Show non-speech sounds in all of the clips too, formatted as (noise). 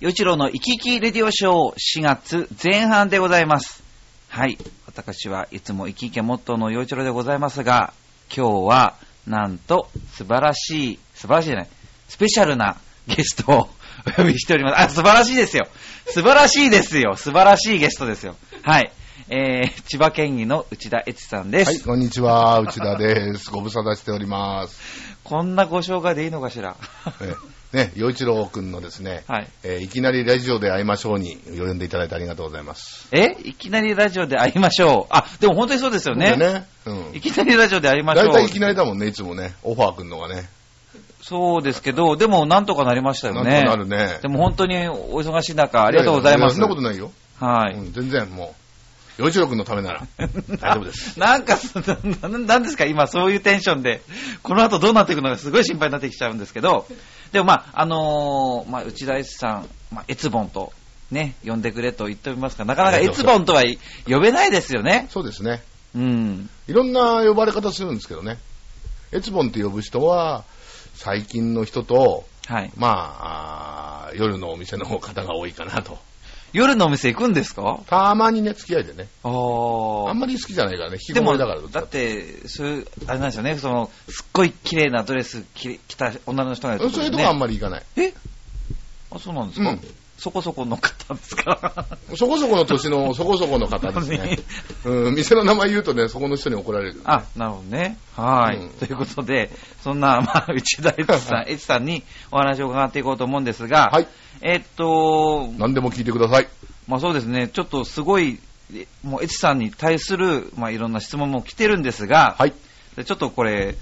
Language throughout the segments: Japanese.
与一郎の生き生きレディオショー4月前半でございます。はい。私はいつも生き生きモットーの与一郎でございますが、今日は、なんと、素晴らしい、素晴らしいじゃない、スペシャルなゲストをお呼びしております。あ、素晴らしいですよ。素晴らしいですよ。素晴らしいゲストですよ。はい。えー、千葉県議の内田悦さんです。はい、こんにちは、内田です。ご無沙汰しております。こんなご紹介でいいのかしら？えね、洋一郎くんのですね、はい。えーいきなりラジオで会いましょうに呼んでいただいてありがとうございます。え？いきなりラジオで会いましょう。あ、でも本当にそうですよね。でね、うんい。きなりラジオで会いましょう。大体いきなりだもんね、いつもね、オファーくんのがね。そうですけど、でもなんとかなりましたよなんね。とかなるね。でも本当にお忙しい中、ありがとうございます。やややそんなことないよ。はい。うん、全然もう、洋一郎のためなら大丈夫です。(laughs) なんか、なななんですか？今そういうテンションで、この後どうなっていくのかすごい心配になってきちゃうんですけど、でもまあ、あのーまあ、内田悦さん、まあ、エツボンと、ね、呼んでくれと言っておりますが、なかなかエツボンとは呼べないですよね。そうですね。うん。いろんな呼ばれ方するんですけどね。エツボンって呼ぶ人は、最近の人と、はい。まああー、夜のお店の方が多いかなと。夜のお店行くんですか？たまにね、付き合いでね。あー。あんまり好きじゃないからね、引きでも、だからだって、そういう、あれなんですよね、その、すっごい綺麗なドレス着着た女の人がいるうんそういうとこあんままり行かない。え？あ、そうなんですか、うんそこそこの方ですかそこそこの年の (laughs) そこそこの方ですね。うん、店の名前言うとね、そこの人に怒られる。あ、なるほどね。はい、うんということで、そんな、(laughs) まあ、内田悦さん、(laughs) 悦さんにお話を伺っていこうと思うんですが、はい。えっと、何でも聞いてください。まあそうですね、ちょっとすごい、えもう、悦さんに対する、まあいろんな質問も来てるんですが、はい。でちょっとこれ、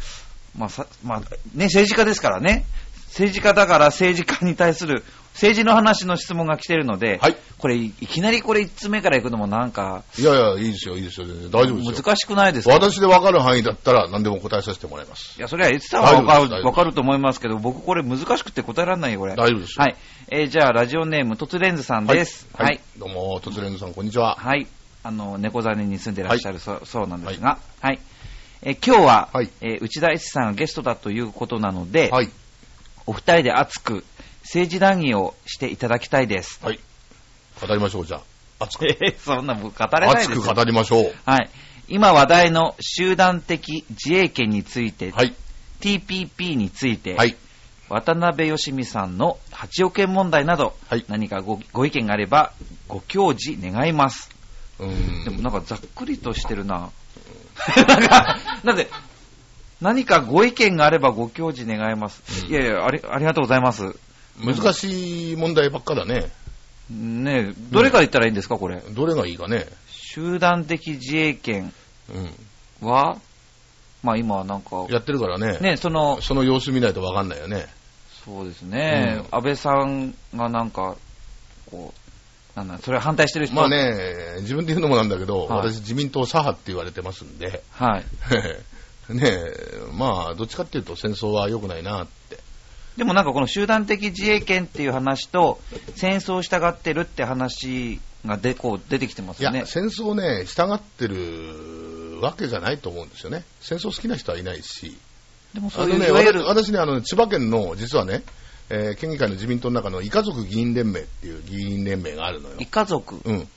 まあさ、まあ、ね、政治家ですからね。政治家だから政治家に対する政治の話の質問が来てるので、はいこれいいきなりこれ1つ目から行くのもなんかいやいや、いいですよ、いいですよ。全然大丈夫ですよ。難しくないですか？私で分かる範囲だったら何でも答えさせてもらいます。いや、それは言ってたらわかる大丈夫です大丈夫ですわかると思いますけど、僕これ難しくて答えられないよ、これ。大丈夫ですよ。はい。えーじゃあ、ラジオネーム、とつレンズさんです。ははいい。どうも、とつれんずさん、こんにちは。はい。あの、猫ザネに住んでらっしゃる、そうそうなんですが、はい。えー今日は、はいえー内田悦さんがゲストだということなので、はい。お二人で熱く政治談義をしていただきたいです。はい。語りましょう、じゃあ。熱く。え (laughs) ーそんな僕語れないですよ熱く語りましょう。はい。今話題の集団的自衛権について、はい。TPP について、はい。渡辺義美さんの8億円問題など、はい何かごご意見があればご教示願います。うーん。でもなんかざっくりとしてるな。なんか、なんで、何かご意見があればご教示願います。うんいやいやあり、ありがとうございます。難しい問題ばっかだね。ねえ、どれから言ったらいいんですか、これ？どれがいいかね。集団的自衛権うは、まあ今はなんかん。、やってるからね。ね、その、その様子見ないと分かんないよね。そうですね、う安倍さんがなんか、こう、なんだ、それ反対してる人まあね、自分で言うのもなんだけど、はい私自民党左派って言われてますんで、はい。(laughs) ねえ、まあ、どっちかっていうと戦争は良くないなって。でもなんかこの集団的自衛権っていう話と、戦争を従ってるって話がでこう出てきてますいや、よね。戦争ね、従ってるわけじゃないと思うんですよね。戦争好きな人はいないし。でもそういう、あのね、私私ね、あの、千葉県の、実はね、えー県議会の自民党の中の、異家族議員連盟っていう議員連盟があるのよ異。家族？うん。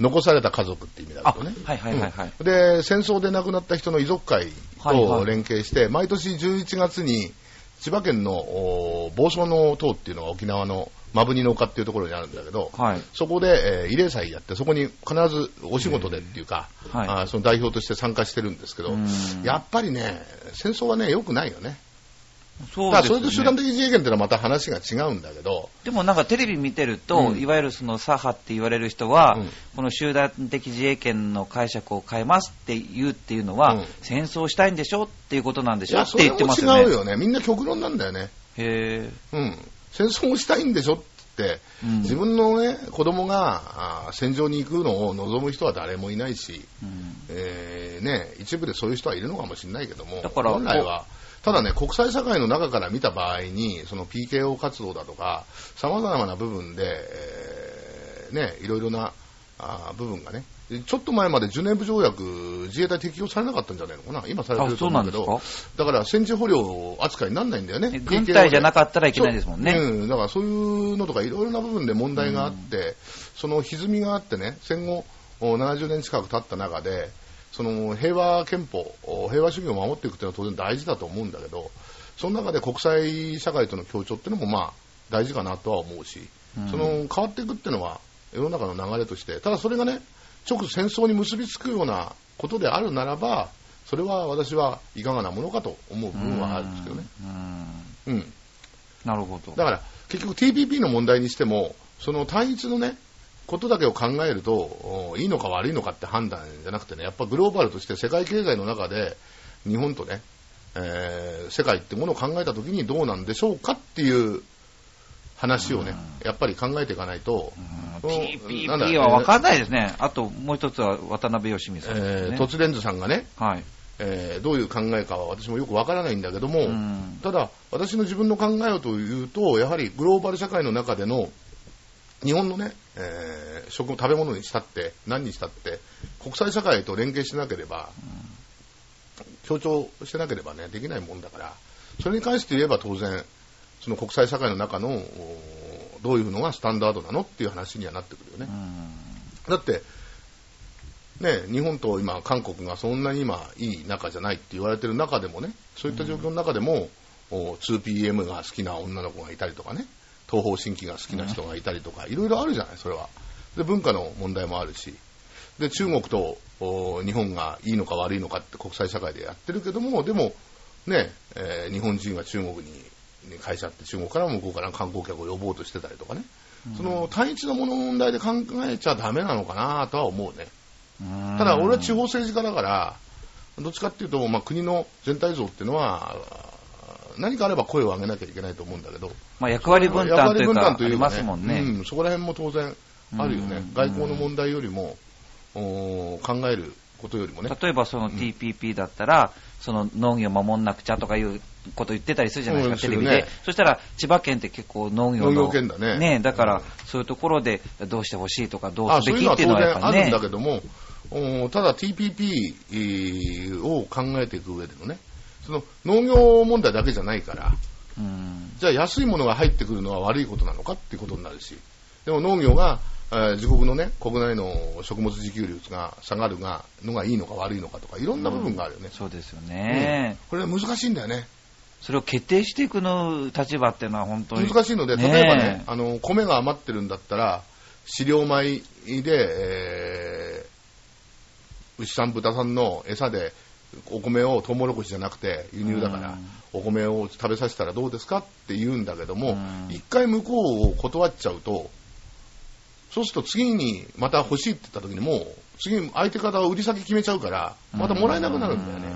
残された家族って意味だあ、けどね。はいはいはいはい。うんで、戦争で亡くなった人の遺族会とはいはい連携して、毎年11月に千葉県のお房総の塔っていうのが沖縄の真国の丘っていうところにあるんだけど、はい。そこで、えー慰霊祭やって、そこに必ずお仕事でっていうか、はいあーその代表として参加してるんですけど、うんやっぱりね、戦争はね、良くないよね。そうですよね。それと集団的自衛権っていうのはまた話が違うんだけど、でもなんかテレビ見てると、うんいわゆるその左派って言われる人は、うんこの集団的自衛権の解釈を変えますって言うっていうのは、うん戦争したいんでしょっていうことなんでしょって言ってますよね。違うよね。みんな極論なんだよね。へうん。戦争をしたいんでしょって、うん自分のね、子供が戦場に行くのを望む人は誰もいないし、えーね、一部でそういう人はいるのかもしれないけども、だから本来は、ただね、国際社会の中から見た場合に、その PKO 活動だとか、様々な部分で、えーね、いろいろな、あー部分がね、ちょっと前までジュネーブ条約、自衛隊適用されなかったんじゃないのかな、今されてあ、ると思うけど、か？だから戦時捕虜扱いにならないんだよね。え、軍隊じゃなかったらいけないですもんね。そううん、だからそういうのとかいろいろな部分で問題があって、その歪みがあってね、戦後お70年近く経った中で、その平和憲法、お平和主義を守っていくっていうのは当然大事だと思うんだけど、その中で国際社会との協調っていうのもまあ大事かなとは思うし、うんその変わっていくっていうのは世の中の流れとして、ただそれがね、直戦争に結びつくようなことであるならば、それは私はいかがなものかと思う部分はあるんですけどね。うん。うんなるほど。だから結局 TPP の問題にしても、その単一のね、ことだけを考えると、おいいのか悪いのかって判断じゃなくてね、やっぱグローバルとして世界経済の中で、日本とね、えー世界ってものを考えたときにどうなんでしょうかっていう話をね、やっぱり考えていかないと、PPP は分かんないですね。あと、もう一つは渡辺義美さんですえ。突然図さんがね、はい。えーどういう考えかは私もよくわからないんだけども、うんただ、私の自分の考えをというと、やはりグローバル社会の中での日本のね、えー食食べ物にしたって、何にしたって、国際社会と連携しなければ、協調してなければね、できないもんだから、それに関して言えば当然、その国際社会の中の、おどういうのがスタンダードなのっていう話にはなってくるよねう。んだって、ね、日本と今、韓国がそんなに今、いい仲じゃないって言われてる中でもね、そういった状況の中でも、お 2PM が好きな女の子がいたりとかね、東方神起が好きな人がいたりとか、いろいろあるじゃない、それは。で、文化の問題もあるし、で、中国とお日本がいいのか悪いのかって国際社会でやってるけども、でも、ね、えー日本人が中国にに会社って中国からも向こうから観光客を呼ぼうとしてたりとかね、その単一のものの問題で考えちゃダメなのかなとは思うね。うん。ただ俺は地方政治家だから、どっちかっていうと、まあ、国の全体像っていうのは、何かあれば声を上げなきゃいけないと思うんだけど、まあ、役割分担というか、ありますもんね。うん、そこら辺も当然あるよねうん。外交の問題よりも、お考えることよりもね。例えばその TPP だったら、その農業守んなくちゃとかいうこと言ってたりするじゃないですか、うんテレビで。そしたら千葉県って結構農業の。農業県だねだからうんそういうところでどうしてほしいとか、どうあすべきっていうのはやっ然あるん。だけども、おただ TPP を考えていく上でのね、その農業問題だけじゃないから、うんじゃあ安いものが入ってくるのは悪いことなのかっていうことになるし、でも農業が、えー自国のね、国内の食物自給率が下がるがのがいいのか悪いのかとか、いろんな部分があるよね。そうですよね、これは難しいんだよね。それを決定していくの立場っていうのは本当に。難しいので、ね例えばね、あの、米が余ってるんだったら、飼料米で、えー牛さん、豚さんの餌で、お米をトウモロコシじゃなくて輸入だから、うん。お米を食べさせたらどうですかって言うんだけどもうん、一、回向こうを断っちゃうと、そうすると次にまた欲しいって言った時にもう、次相手方は売り先決めちゃうから、またもらえなくなるんだよね。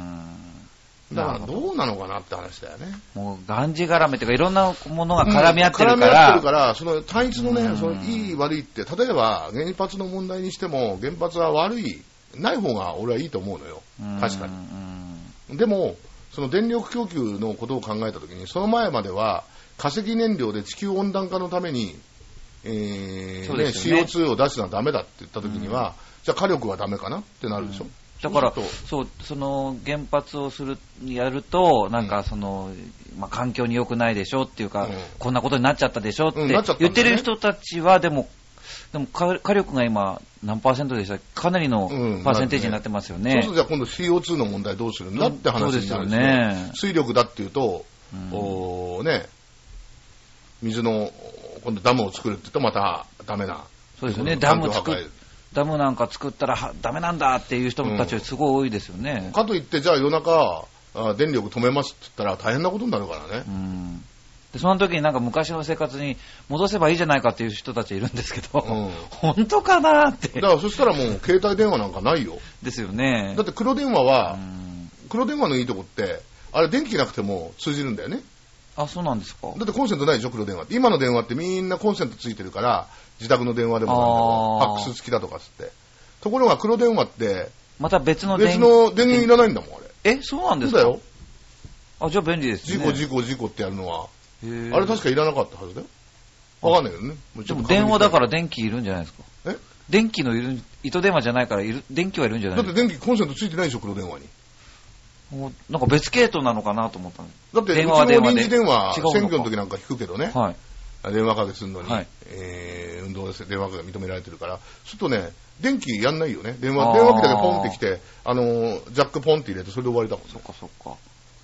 うん。だからど。うなのかなって話だよね。もう、がんじがらめというか、いろんなものが絡み合ってるか絡み合ら、ってるから、その単一のね、うん。そのいい悪いって、例えば原発の問題にしても、原発は悪い、ない方が俺はいいと思うのよ。確かに。に。でも、その電力供給のことを考えたときに、その前までは化石燃料で地球温暖化のために、えーねそうですよね CO2 を出すのはダメだって言ったときには、じゃあ火力はダメかなってなるでしょ。だからそうそう、その原発をする、やると、なんかその、まあ、環境に良くないでしょっていうか、うんこんなことになっちゃったでしょって言ってる人たちは、でも、でも火火力が今、何パーセントでした？かなりのうんパーセンテージになってますよね。そうするとじゃあ今度 CO2 の問題どうするんだって話になるしそうですよね水力だっていうと、うんおーね、水の今度ダムを作るって言うとまたダメな。そうですよね。環ダム作っ境破壊ダムなんか作ったらはダメなんだっていう人たちすごい多いですよね。かといって、じゃあ夜中、あ電力止めますって言ったら大変なことになるからねう。んでその時になんか昔の生活に戻せばいいじゃないかっていう人たちいるんですけど、うん本当かなってだ。からそしたらもう携帯電話なんかないよ。ですよね。だって黒電話うは、ん黒電話のいいとこって、あれ電気なくても通じるんだよね。あ、そうなんですかだってコンセントないでしょ、黒電話って。今の電話ってみんなコンセントついてるから、自宅の電話でもなんファックス付きだとかっつって。ところが黒電話って、また別の別の電源いらないんだもん、あれ。え、そうなんですかそうだよ。あ、じゃあ便利ですね。事故、事故、事故ってやるのは。あれ確かいらなかったはずだよ。わかんないけどね。でもょっと確認電話だからし電気いるんじゃないですか？え？電気のいる糸電話じゃないからいる、電気はいるんじゃないだって電気コンセントついてないでしょ、黒電話に。もうなんか別系統なのかなと思ったのだって、電も話は電話で臨時電話、選挙の時なんか引くけどね、はい。電話かけするのに、はいえー運動です電話かけが認められてるから、ちょっとね、電気やんないよね。電話、電話機だけポンってきて、あのー、ジャックポンって入れて、それで終わりだもんね。そっかそっか。っ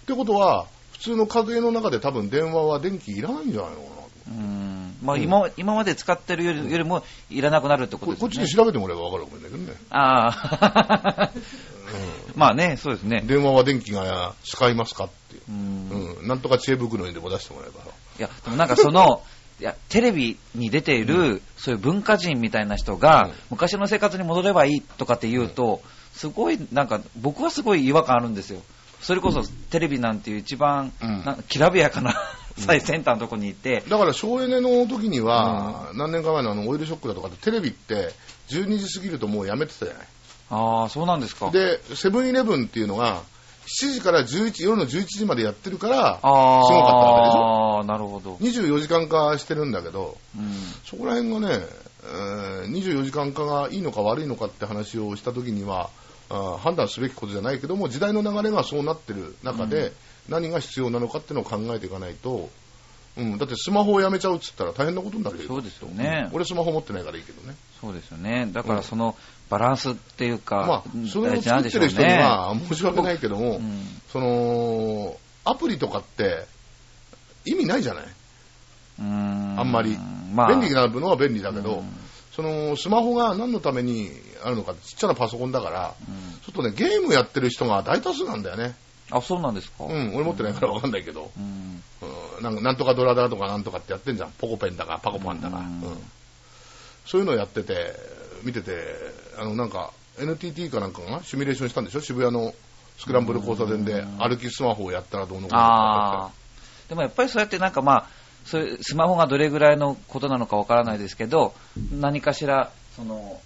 てことは、普通の家庭の中で多分電話は電気いらないんじゃないのかなと。うーん。まあうん今、今まで使ってるよりよりもいらなくなるってこことこっちで調べてもらえばわかるかもしれないけどね。ああ。(laughs) まあね、そうですね。電話は電気が使いますかっていう。うんうん。なんとか知恵袋にでも出してもらえば。いや、でもなんかその、(laughs) いや、テレビに出ている、そういう文化人みたいな人が、うん昔の生活に戻ればいいとかって言うと、すごい、なんか、僕はすごい違和感あるんですよ。それこそ、テレビなんていう一番、きらびやかな (laughs) 最先端のとこにいて、だから省エネの時には、何年か前のあのオイルショックだとかってテレビって12時過ぎるともうやめてたじゃない。ああ、そうなんですか。で、セブンイレブンっていうのが7時から11夜の11時までやってるから、すごかったわけでしょ？ああ、なるほど。24時間化してるんだけど、うん。そこら辺がね、えー24時間化がいいのか悪いのかって話をした時には、あー判断すべきことじゃないけども、時代の流れがそうなってる中で、何が必要なのかっていうのを考えていかないと、うん、だってスマホをやめちゃうっつったら大変なことになるよ。そうですよね俺スマホ持ってないからいいけどね。そうですよね。だからそのバランスっていうか、まあ、それを作ってる人。には申し訳ないけども、うんその、アプリとかって意味ないじゃない？うーんあんまり。まあ、便利なのは便利だけど、うんそのスマホが何のためにあるのかちっちゃなパソコンだから、うんちょっとね、ゲームやってる人が大多数なんだよね。あ、そうなんですか？うん、俺持ってないからわかんないけど、うんうんなんかなんとかドラだとかなんとかってやってんじゃん。ポコペンだかパコパンだか。うんうんそういうのやってて、見てて、あの、なんか、NTT かなんかがシミュレーションしたんでしょ？渋谷のスクランブル交差点で歩きスマホをやったらどうのこうの。でもやっぱりそうやってなんかまあ、そういうスマホがどれぐらいのことなのかわからないですけど、何かしら、その、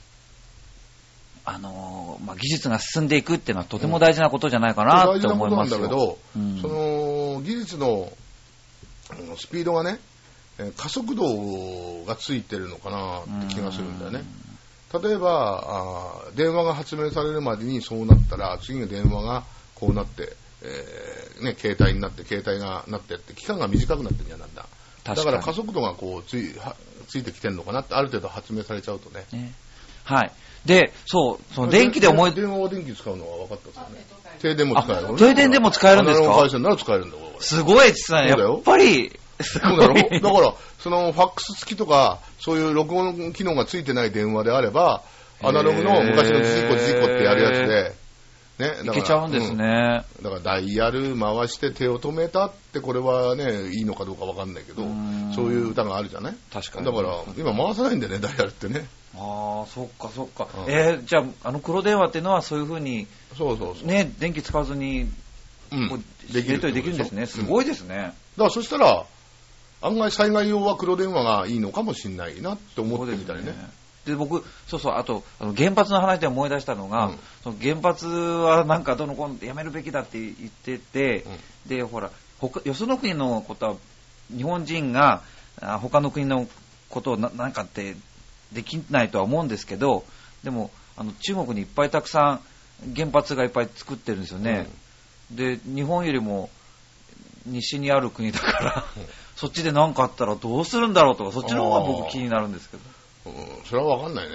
あのーまあ、技術が進んでいくっていうのはとても大事なことじゃないかなって大事なことな思いますよ。んだけど、うんその技術のうんスピードがね、えー加速度がついてるのかなって気がするんだよね。例えばあー電話が発明されるまでにそうなったら次の電話がこうなって、えーね、携帯になって携帯がなってって期間が短くなってるんじゃなんだだ確から加速度がこうついはついてきてるのかなってある程度発明されちゃうとね。ね。はい。で、そう、その電気で思い、電話は電気使うのは分かったんですよね。停電も使えるあ停電でも使えるんですか？アナログ回線なら使えるんだすごいですね。やっぱり、そうだろ？だから、そのファックス付きとか、そういう録音機能がついてない電話であれば、アナログの昔のジジコジジコってやるやつで、ね、いけちゃうんですね。うんだからダイヤル回して手を止めたって、これはね、いいのかどうかわかんないけどうん、そういう歌があるじゃない？確かに。だから、今回さないんだよね、ダイヤルってね。ああ、そっかそっか。うんえーじゃあ、あの黒電話っていうのはそういうふうに、そうそうそう。ね、電気使わずに、うんこうやり取りできるんですね。すい。ごいですね。だからそしたら、案外災害用は黒電話がいいのかもしれないなって思ってみたりね。で僕、そうそう、あと、あの原発の話で思い出したのが、うん。その原発はなんかどのこのやめるべきだって言ってて、で、ほら、他よその国のことは、日本人があ他の国のことをななんかってできないとは思うんですけど、でも、あの中国にいっぱいたくさん原発がいっぱい作ってるんですよね。で、日本よりも西にある国だから、うん。そっちで何かあったらどうするんだろうとか、そっちの方が僕気になるんですけど。うんそれはわかんないね。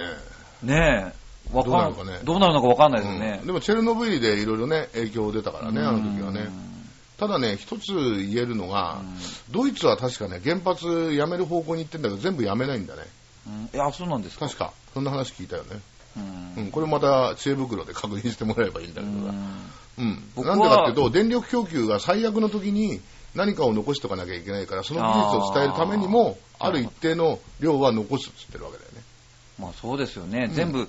ねえ、わかんどうなるかねどうなるのかわかんないですねうん。でもチェルノブイリでいろいろね、影響出たからね、あの時はねうん。ただね、一つ言えるのが、ドイツは確かね、原発やめる方向に行ってんだけど、全部やめないんだね。うんいや、そうなんですか。確か。そんな話聞いたよね。うんうん、これまた知恵袋で確認してもらえばいいんだけどさ。うん。なんでかっていうと、電力供給が最悪の時に何かを残しとかなきゃいけないから、その技術を伝えるためにも、ある一定の量は残すっつってるわけだ。まあそうですよね。うん。全部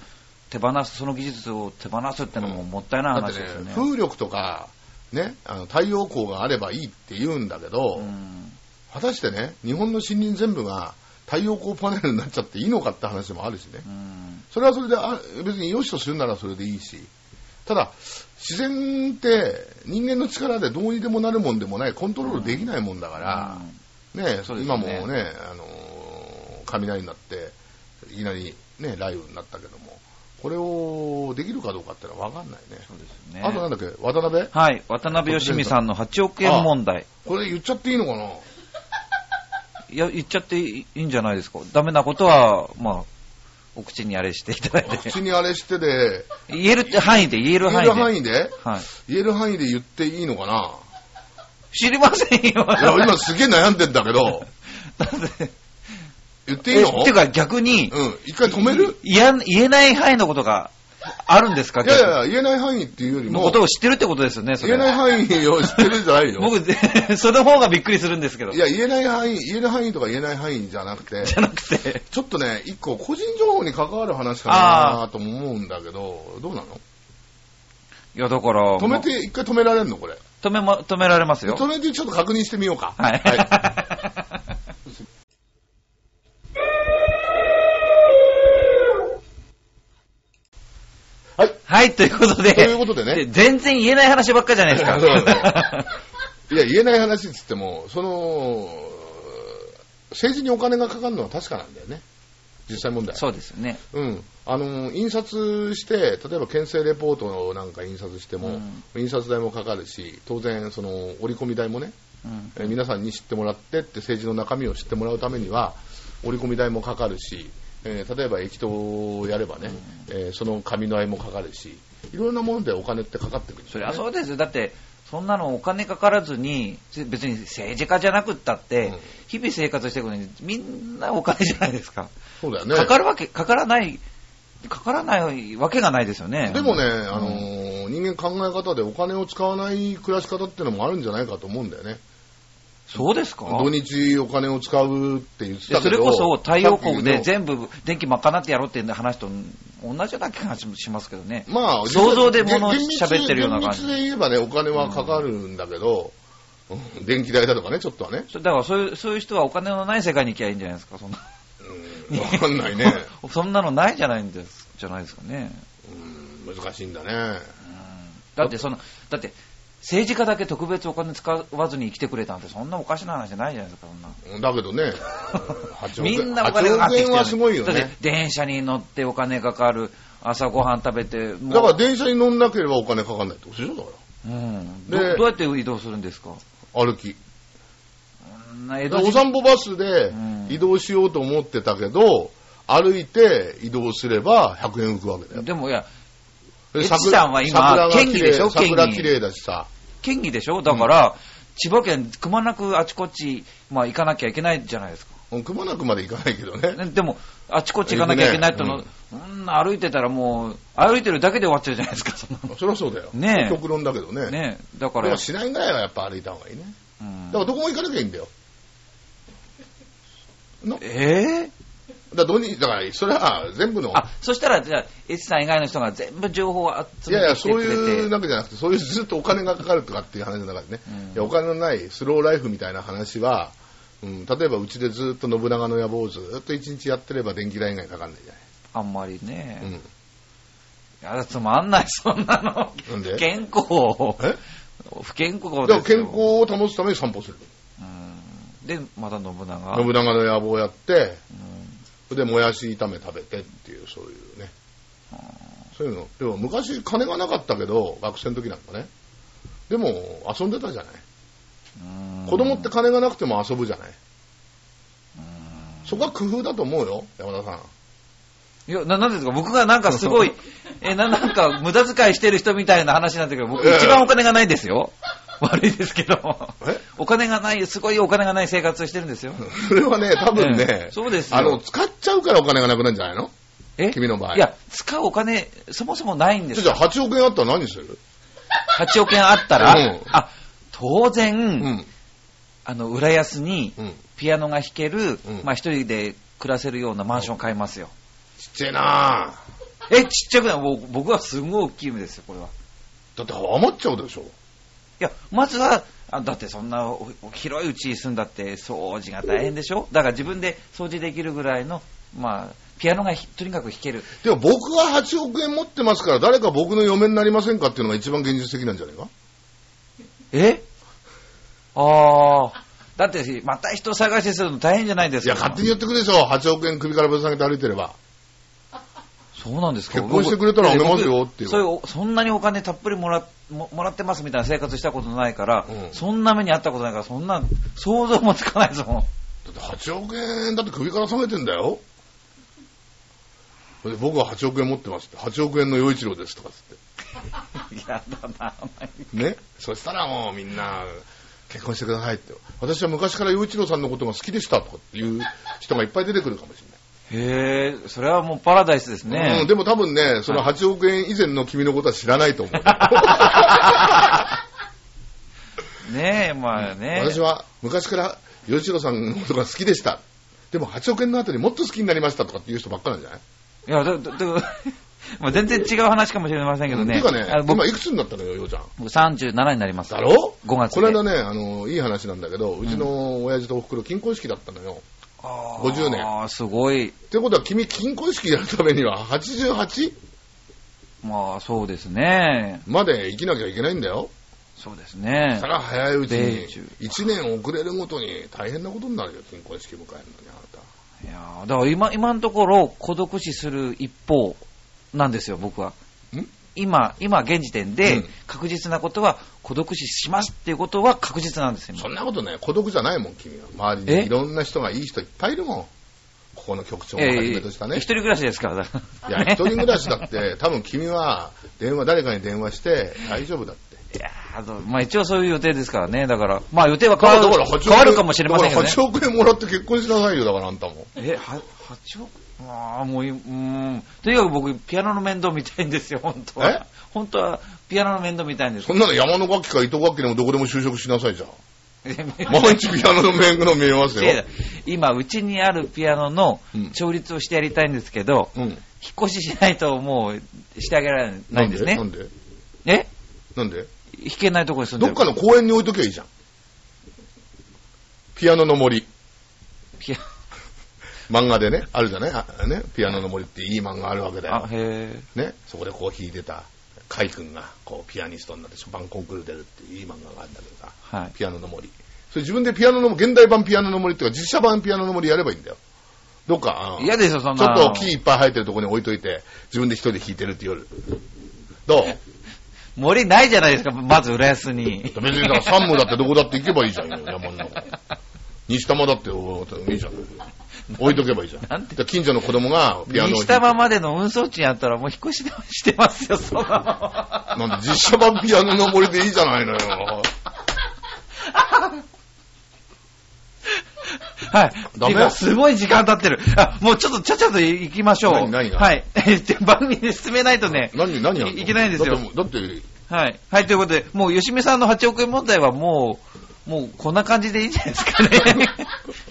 手放す、その技術を手放すってのももったいない話ですよね。風力とか、ね、あの太陽光があればいいって言うんだけど、うん。果たしてね、日本の森林全部が太陽光パネルになっちゃっていいのかって話もあるしね。うん。それはそれであ別に良しとするならそれでいいし、ただ、自然って人間の力でどうにでもなるもんでもない、コントロールできないもんだから、ね今もね、あのー雷になって、いきなりね、雷雨になったけども、これをできるかどうかってのは分かんないね。そうですね。あとなんだっけ、渡辺？はい。渡辺義美さんの8億円問題。これ言っちゃっていいのかな？いや、言っちゃっていいんじゃないですか。ダメなことは、まあ、お口にあれしていただいて。口にあれしてで、言えるって範囲で、言える言え範囲で。る範囲で？はい。言える範囲で言っていいのかな？知りませんよ。いや、今すげえ悩んでんだけど、だって言っていいの？えてか逆に、うん、一回止める？いや言えない範囲のことがあるんですか？いやいや言えない範囲っていうよりものこ、とを知ってるってことですよね、それ言えない範囲を知ってるんじゃないよ。(laughs) 僕、(laughs) その方がびっくりするんですけど。いや、言えない範囲、言える範囲とか言えない範囲じゃなくて、じゃなくて、ちょっとね、一個個人情報に関わる話かなとも思うんだけど、どうなの？いや、だから、止めて、一回止められるのこれ？止めま、止められますよ。止めてちょっと確認してみようか。はい。はい。(laughs) はい、ということで、ということでね。全然言えない話ばっかじゃないですか。(laughs) そうだ (laughs) いや、言えない話っつっても、その、政治にお金がかかるのは確かなんだよね。実際問題。そうですよね。うん。あの、印刷して、例えば県政レポートなんか印刷しても、印刷代もかかるし、当然、その、折り込み代もね、うんえー皆さんに知ってもらってって政治の中身を知ってもらうためには折り込み代もかかるし、えー例えば駅頭をやればね、えーその紙の代もかかるしいろんなものでお金ってかかってくるんですそりゃそうですよ。だって、そんなのお金かからずに、別に政治家じゃなくったって、うん日々生活していくのに、みんなお金じゃないですか。そうだよねかかるわけ、かからない、かからないわけがないですよね。でもね、あのー人間考え方でお金を使わない暮らし方っていうのもあるんじゃないかと思うんだよねそうですか？土日お金を使うって言ってたけどれこそ太陽光で全部電気賄ってやろうっていう話と同じような気がしますけどね。まあ、想像で物喋ってるような感じ厳密で言えばね、お金はかかるんだけど、うん電気代だとかね、ちょっとはね。そだからそういうそういう人はお金のない世界に行きゃいいんじゃないですか、そんな。うんわかんないね。(laughs) そんなのないじゃないんです、じゃないですかね。うん難しいんだね。だってその、だって政治家だけ特別お金使わずに生きてくれたなんてそんなおかしな話じゃないじゃないですか、そんな。だけどね、(laughs) 8億み円んなお金かかってきて8億円はすごいよだってね。電車に乗ってお金かかる、朝ごはん食べて、だから電車に乗んなければお金かかんないってことでしょだかうん、でどどうやって移動するんですか、ら。歩き。お時散歩バスでうん移動しようと思ってたけど、歩いて移動すれば100円浮くわけだよ。でもいや、でエッチさんは今県議でしょ？県議綺麗だしさ。県議でしょ？だから、千葉県くまなくあちこち、まあ行かなきゃいけないじゃないですか。うんくまなくまで行かないけどね。ねでも、あちこち行かなきゃいけないっての、行うん、歩いてたらもう、歩いてるだけで終わっちゃうじゃないですか、そそりゃそうだよ。ねえ極論だけどね。ねだからでも、しないぐらいはやっぱ歩いた方がいいね。うんだからどこも行かなきゃいいんだよ。のえー？だから土日だから、それは全部の。あ、そしたら、じゃあ、エチさん以外の人が全部情報を集いやいや、そう。いうわけじゃなくて、そういうずっとお金がかかるとかっていう話の中でね、うんお金のないスローライフみたいな話は、うん、例えばうちでずっと信長の野望をずっと一日やってれば電気代以外かかんないじあんまりね。ゃない。いや、つまんない、そんなの。なんで？不健康。うん。え？不健康ですよ。健康を保つために散歩する。うんで、また信長。信長の野望をやって、うんで、もやし炒め食べてっていう、そういうね。そういうの。でも昔金がなかったけど、学生の時なんかね。でも遊んでたじゃない。うん子供って金がなくても遊ぶじゃない。そこは工夫だと思うよ、山田さん。いや、な、なんですか？僕がなんかすごい、え、な、なんか無駄遣いしてる人みたいな話なんだけど、僕一番お金がないですよ。(laughs) 悪いですけど。え？お金がない、すごいお金がない生活をしてるんですよ。(laughs) それはね、多分えねえ、そうですよあの、使っちゃうからお金がなくなるんじゃないの？え？君の場合いや、使うお金、そもそもないんですよ。じゃあ8億円あったら何する？8億円あったら、うんあ、当然、うん。あの、浦安にうん。ピアノが弾ける、うんまあ一人で暮らせるようなマンションを買いますよ。ちっちゃいなぁ。え、ちっちゃくない？僕はすごい大きい夢ですよ、これは。だって余っちゃうでしょ。いや、まずは、あだってそんな広いうちに住んだって掃除が大変でしょ？だから自分で掃除できるぐらいの、まあ、ピアノがひとにかく弾ける。でも僕は8億円持ってますから、誰か僕の嫁になりませんかっていうのが一番現実的なんじゃないか？え？ああ。だって、また人探しするの大変じゃないですいや、か。勝手に言ってくるでしょ。8億円首からぶら下げて歩いてれば。そうなんですか？結婚してくれたらあげますよっていう僕そういうお、そんなにお金たっぷりもらももらってますみたいな生活したことないから、うんそんな目にあったことないから、そんな想像もつかないですもん。だって8億円だって首から下げてんだよ。僕は8億円持ってますって、8億円の洋一郎ですとかつっ (laughs) やだな、て。ね？そしたらもうみんな、結婚してくださいって。私は昔から洋一郎さんのことが好きでしたとかっていう人がいっぱい出てくるかもしれない。へえ、それはもうパラダイスですね。うん、でも多分ね、その8億円以前の君のことは知らないと思う。(laughs) ねえ、まあね。私は昔から洋一郎さんのことが好きでした。でも8億円の後にもっと好きになりましたとかっていう人ばっかなんじゃない？いや、だ、だ、だ (laughs) まあ全然違う話かもしれませんけどね。てかね今いくつになったのよ、ようちゃん？僕37になります。だろ？5月でこの間ね、あの、いい話なんだけど、うちの親父とお袋、金婚式だったのよ。あ50年ああ、すごい。ってことは、君、金婚式やるためには 88? まあ、そうですね。まで生きなきゃいけないんだよ。そうですねそ。ら早いうちに米中、1年遅れるごとに大変なことになるよ、金婚式迎えるのに、あいやーだから今、今のところ孤独死する一方なんですよ、僕は。ん？今、今現時点うでん確実なことは孤独死しますっていうことは確実なんですよなた。。そんなことね、孤独じゃないもん、君は。周りえ？にいろんな人がいい人いっぱいいるもん。ここの局長をはじめとしたね一。人暮らしですから。いや、(laughs) 一人暮らしだって、多分君は電話、誰かに電話して大丈夫だって。いやまあ一応そういう予定ですからね。だから、まあ予定は変わる8億円変わるかもしれませんけどねだ。から8億円もらって結婚しなさいよ、だからあんたも。え、は、8億？ああ、もうい、うーん。とにかく僕、ピアノの面倒見たいんですよ、本当え？は。本当は、ピアノの面倒見たいんですそんなの山の楽器か糸楽器でもどこでも就職しなさいじゃん。毎毎日ピアノの面倒見えますよ。今、うちにあるピアノのうん調律をしてやりたいんですけど、うん。引っ越ししないともうしてあげられないんですねな。んで？え？なんで？弾けないところに住んでるどっかの公園に置いときゃいいじゃん。ピアノの森。漫画でね、あるじゃない？あね？ピアノの森っていい漫画あるわけだあよ、。へね？そこでこう弾いてた、カイ君がこうピアニストになってショパンコンクール出るっていういい漫画があるんだけどさ。え。はい。ピアノの森。それ自分でピアノの、現代版ピアノの森っていうか実写版ピアノの森やればいいんだよ。どっか、嫌ですよ、そんな。ちょっと木いっぱい生えてるところに置いといて、自分で一人で弾いてるって夜。どう？(laughs) 森ないじゃないですか、まず浦安に。別にだから山武だってどこだって行けばいいじゃんよ、山の中。西玉だっておいいじゃん。置いとけばいいじゃん。なんてで近所の子供がピアノを西玉までの運送地にあったらもう引っ越ししてますよ、そんななんで実写版ピアノの森でいいじゃないのよ。(laughs) はい。ダメ？すごい時間経ってる。あ、もうちょっとちゃちゃと行きましょう。何何が？はい。(laughs) 番組で進めないとね。何、何いけないんですよだって、だってはい。はい、ということで、もう吉見さんの8億円問題はもう、もうこんな感じでいいんじゃないですかね。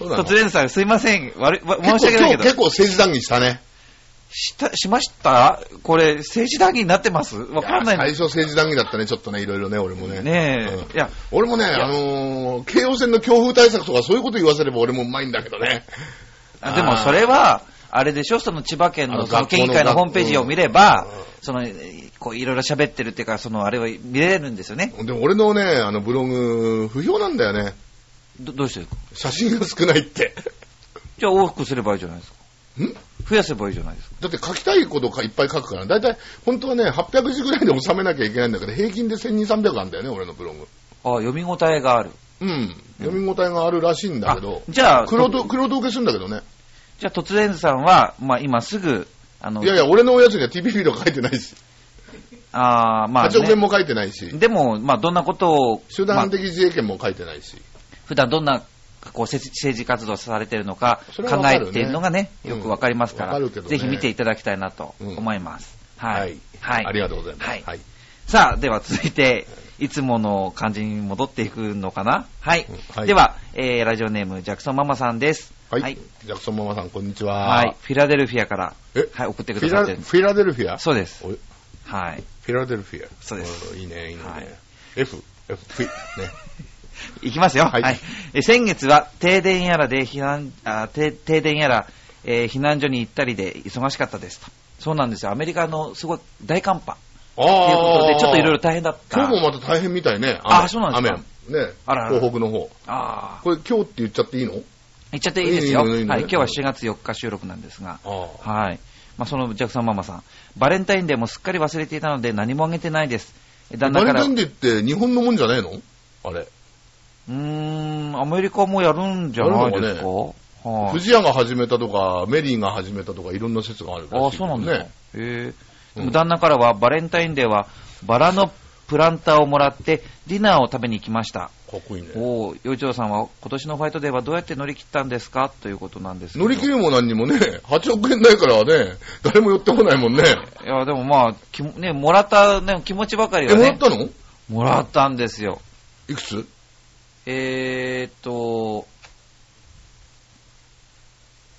(laughs) 突然さん、すいません。悪い申し訳ないけど。結構政治談義したね。した、しました？これ、政治談義になってます？わかんない最初政治談義だったね、ちょっとね、いろいろね、俺もね。ねえ。うんいや、俺もね、あのー、京王線の強風対策とかそういうこと言わせれば俺もうまいんだけどね。あでもそれは、あれでしょ？その千葉県あののその県議会のホームページを見ればうん、その、こういろいろ喋ってるっていうか、そのあれは見れるんですよね。でも俺のね、あのブログ、不評なんだよね。どどうして写真が少ないって。じゃあ往復すればいいじゃないですか。ん？増やせばいいじゃないですか。だって書きたいことかいっぱい書くから、だいたい本当はね、800字ぐらいで収めなきゃいけないんだけど、平均で1200、300あるんだよね、俺のブログ。あ読み応えがある。うん。読み応えがあるらしいんだけど、じゃあ、黒と、黒と受けするんだけどね。じゃあ、突然さんは、まあ今すぐ、あの、いやいや、俺のおやつには TP フィード書いてないし、(laughs) あーまあ、8億円ね、も書いてないし、でも、まあどんなことを、集団的自衛権も書いてないし。普段どんなこう政治活動されてるのかそ考えているのがね、うんよくわかりますから、わかるけどねぜひ見ていただきたいなとうん思います。はい。ありがとうございます。はいはい。さあ、では続いて、いつもの感じに戻っていくのかな？はい。うんはいでは、えー、ラジオネーム、ジャクソンママさんです。はい。はい。ジャクソンママさん、こんにちは。はいフィラデルフィアから、え？はい、送ってくださってる。フィラデルフィア？そうです。はい。フィラデルフィア。そうですんいいね、いいね。はい F、F、フィ、ね。(laughs) いきますよ。はいえ先月は停電やらで避難、あ停停電やら、えー避難所に行ったりで忙しかったですと。そうなんですよ。アメリカのすごい大寒波あということあで、ちょっといろいろ大変だった。今日もまた大変みたいね。あ雨そうなんですか雨。ね。あら東北の方。あこれ今日って言っちゃっていいの？ー言っちゃっていいですよ。はい。今日は4月4日収録なんですが。はい。まあ、そのジャクソンママさん。バレンタインデーもすっかり忘れていたので何もあげてないです。旦那から。うバレンタインデーって日本のもんじゃねえの？あれ。ーん、アメリカもやるんじゃないですか？はい。藤屋が始めたとか、メリーが始めたとか、いろんな説があるらしいああ、そうなんですか。ね。へえ。うんでも旦那からはバレンタインデーはバラのプランターをもらってディナーを食べに行きました。かっこいいね。おお、洋一郎さんは今年のファイトデーはどうやって乗り切ったんですか？ということなんです乗り切るも何にもね、8億円ないからね、誰も寄ってこないもんね。いや、でもまあ、きもね、もらった、ね、気持ちばかりえ、はね、もらったの？もらったんですよ。いくつ？えーっと、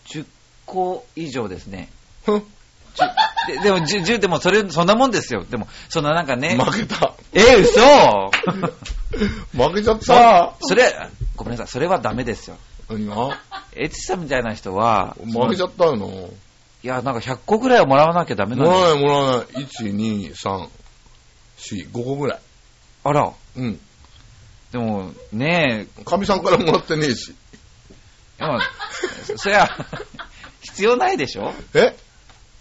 10個以上ですね。ふんででも、10、10でもそれ、そんなもんですよ。でも、そんななんかね、負けた。え、嘘 (laughs) 負けちゃっそた。それ、ごめんなさい、それはダメですよ。何が？エチさんみたいな人は、負けちゃったの？いや、なんか100個ぐらいはもらわなきゃダメなんだよ。もらわない、もらわない。1、2、3、4、5個ぐらい。あら、うん。でも、ねえ、かみさんからもらってねえし。まあ、そそりゃ、必要ないでしょ？え？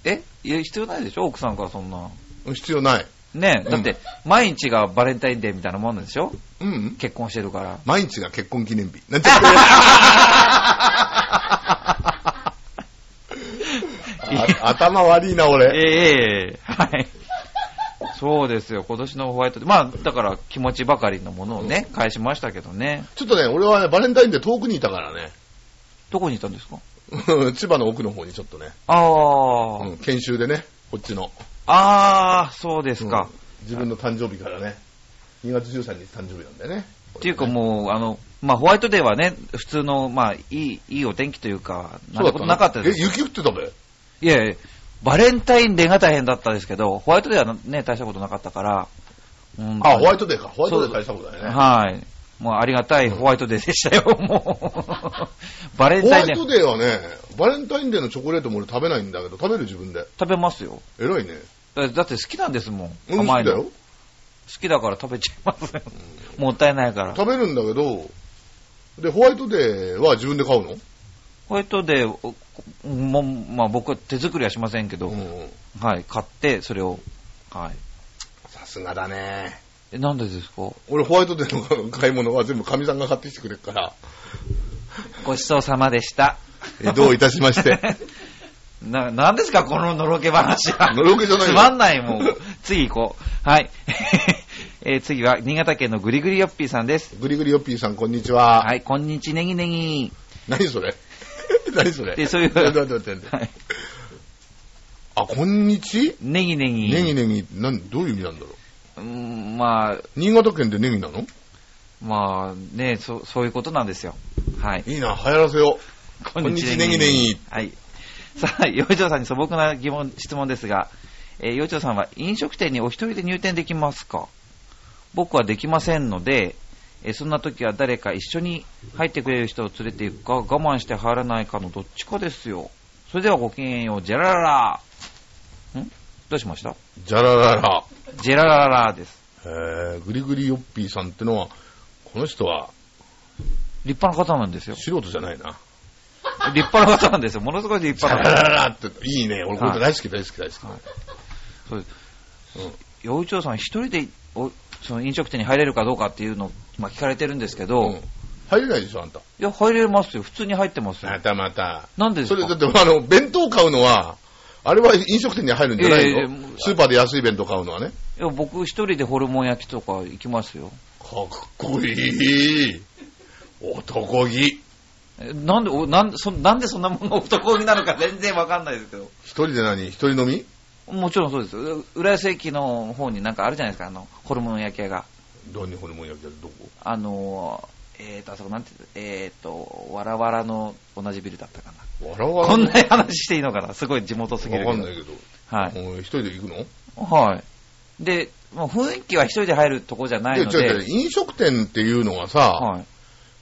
え？いや、必要ないでしょ？奥さんからそんな。必要ない。ねえ、うんだって、毎日がバレンタインデーみたいなもんでしょ？うん。結婚してるから。毎日が結婚記念日。(laughs) なんて (laughs) あ頭悪いな、え俺。えええはい。そうですよ、今年のホワイトデー。まあ、だから気持ちばかりのものをね、返しましたけどね。ちょっとね、俺はね、バレンタインデー遠くにいたからね。どこにいたんですか？千葉の奥の方にちょっとね、ああ、うん研修でね、こっちの。ああ、そうですか。うん自分の誕生日からね、2月13日誕生日なんだよね。っていうかもう、あの、まあ、ホワイトデーはね、普通の、まあ、いい、いいお天気というか、なんてことなかったですえ、雪降ってたべ？いやいや、バレンタインデーが大変だったですけど、ホワイトデーはね、大したことなかったから、本当にあ、ホワイトデーか。ホワイトデー大したことだよね。はい。もうありがたいホワイトデーでしたよ、(laughs) もう。バレンホワイタインデートデーはね、バレンタインデーのチョコレートも俺食べないんだけど、食べる自分で。食べますよ。偉いね。だだって好きなんですもん。うん、好甘いの。きだよ好。きだから食べちゃいますよ。もったいないから。食べるんだけど、で、ホワイトデーは自分で買うの？ホワイトデー、おもまあ僕は手作りはしませんけど、うん。はい、買って、それを、はい。さすがだね。え、なんでですか？俺ホワイトデーの買い物は全部かみさんが買ってきてくれるから、ごちそうさまでした。えどういたしまして。(laughs) な、なんですか？こののろけ話は。のろけじゃないよつまんないもう。次行こう。はい。(laughs) えー次は、新潟県のぐりぐりよっぴーさんです。ぐりぐりよっぴーさん、こんにちは。はい、こんにちねぎねぎ。何それ？(laughs) 何それ？でそういう待って待って待って待ってはい。あ、こんにち？ねぎねぎ。ネギネギ、なん、どういう意味なんだろう？うーん、まあ、新潟県でネギなの？まあ、ねそ、そういうことなんですよ。はい。いいな、流行らせよう。こんにちネギネギ。はい。さあ、洋一郎さんに素朴な疑問、質問ですが、えー、洋一郎さんは飲食店にお一人で入店できますか？僕はできませんので、えーそんな時は誰か一緒に入ってくれる人を連れて行くか、我慢して入らないかのどっちかですよ。それではごきげんよう、ジェラララんどうしました？じゃららら。ジェララララです。えー、ぐりぐりよっぴーさんってのは、この人は立派な方なんですよ。素人じゃないな。立派な方なんですよ。ものすごい立派な方。らららって、いいね。俺これ大好き大好き大好き。はいそうですうん洋一郎さん一人でおその飲食店に入れるかどうかっていうのを、まあ、聞かれてるんですけど、いうん入れないでしょ、あんた。や、入れますよ。普通に入ってますよま。たまた。なんでですか？それ、だって、あの、弁当買うのは、あれは飲食店に入るんじゃないの、いやいやスーパーで安い弁当買うのはね。いや僕一人でホルモン焼きとか行きますよ。かっこいい。男気。えなんで、おなんでそなんでそんなもの男気なのか (laughs) 全然わかんないですけど。一人で何？一人飲み？もちろんそうです浦安駅の方になんかあるじゃないですか、あの、ホルモン焼き屋が。どこにホルモン焼き屋？どこ？あのー、えーと、あそこなんてえーと、わらわらの同じビルだったかな。わらわらこんな話していいのかなすごい地元すぎるけど。わかんないけど。はい。うん一人で行くの？はい。で、もう雰囲気は一人で入るとこじゃないのいや違う違うで、飲食店っていうのはさ、はい。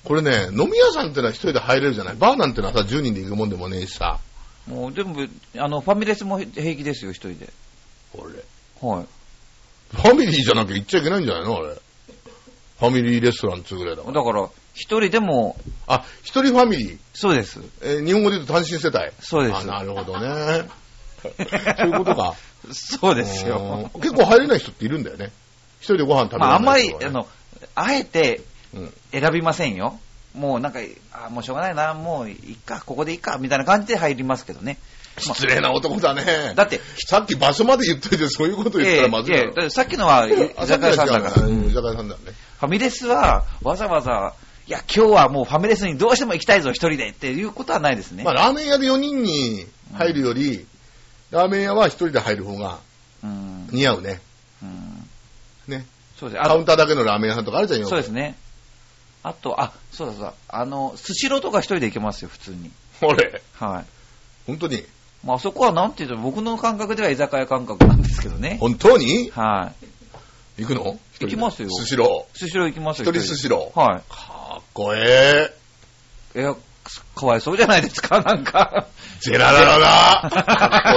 これね、飲み屋さんってのは一人で入れるじゃないバーなんてのはさ、10人で行くもんでもねえしさ。もう全部、あの、ファミレスも平気ですよ、一人で。これ？はい。ファミリーじゃなきゃ行っちゃいけないんじゃないの？あれ。ファミリーレストランっつうぐらいだから。だから、一人でも、あ、一人ファミリー？そうです。えー日本語で言うと単身世帯？そうですあ、なるほどね。(laughs) そういうことか。そうですよ。うん結構入れない人っているんだよね。一人でご飯食べまあ、あんまり、あの、あえてうん選びませんよ。もうなんか、あもうしょうがないな、もういいか、ここでいいか、みたいな感じで入りますけどね。失礼な男だね。だって、さっき場所まで言っといてそういうこと言ったらまずいだろええええだってさっきのは居あ酒屋さんだから。うん居酒屋さんだね。ファミレスはわざわざ、いや、今日はもうファミレスにどうしても行きたいぞ、一人でっていうことはないですね。まあ、ラーメン屋で4人に入るより、ラーメン屋は1人で入る方がうん似合うね。うんね。そうです。あカウンターだけのラーメン屋さんとかあるじゃんよ。そうですね。あと、あ、そうだそうだ、あの、スシローとか一人で行けますよ、普通に。俺、はい。本当に？まあ、そこはなんていうと、僕の感覚では居酒屋感覚なんですけどね。本当に？はい。行くの？行きますよスシロスシロー行きますー。よ。一人スシロー？はかっこええ。い。いや、かわいそうじゃないですか、なんか。ジェララララ。かっ